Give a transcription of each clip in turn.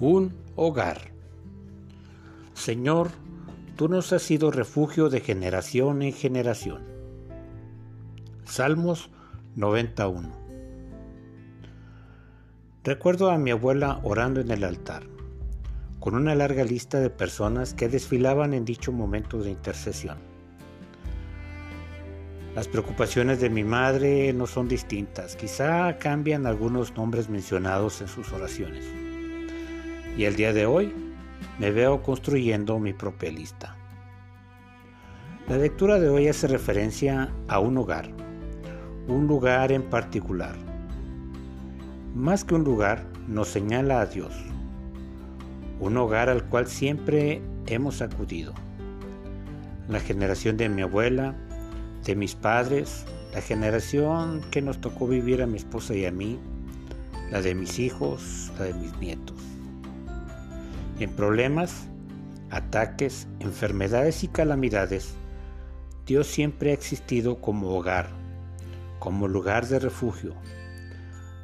un hogar. Señor, tú nos has sido refugio de generación en generación. Salmos 91. Recuerdo a mi abuela orando en el altar, con una larga lista de personas que desfilaban en dicho momento de intercesión. Las preocupaciones de mi madre no son distintas, quizá cambian algunos nombres mencionados en sus oraciones y el día de hoy me veo construyendo mi propia lista. La lectura de hoy hace referencia a un hogar, un lugar en particular. Más que un lugar, nos señala a Dios, un hogar al cual siempre hemos acudido. La generación de mi abuela, de mis padres, la generación que nos tocó vivir a mi esposa y a mí, la de mis hijos, la de mis nietos en problemas, ataques, enfermedades y calamidades, Dios siempre ha existido como hogar, como lugar de refugio.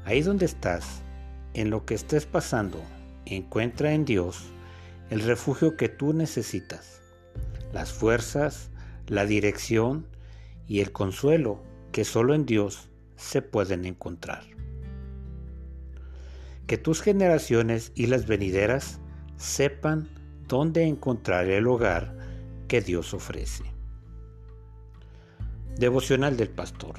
Ahí donde estás, en lo que estés pasando, encuentra en Dios el refugio que tú necesitas, las fuerzas, la dirección y el consuelo que solo en Dios se pueden encontrar. Que tus generaciones y las venideras sepan dónde encontrar el hogar que Dios ofrece. Devocional del Pastor.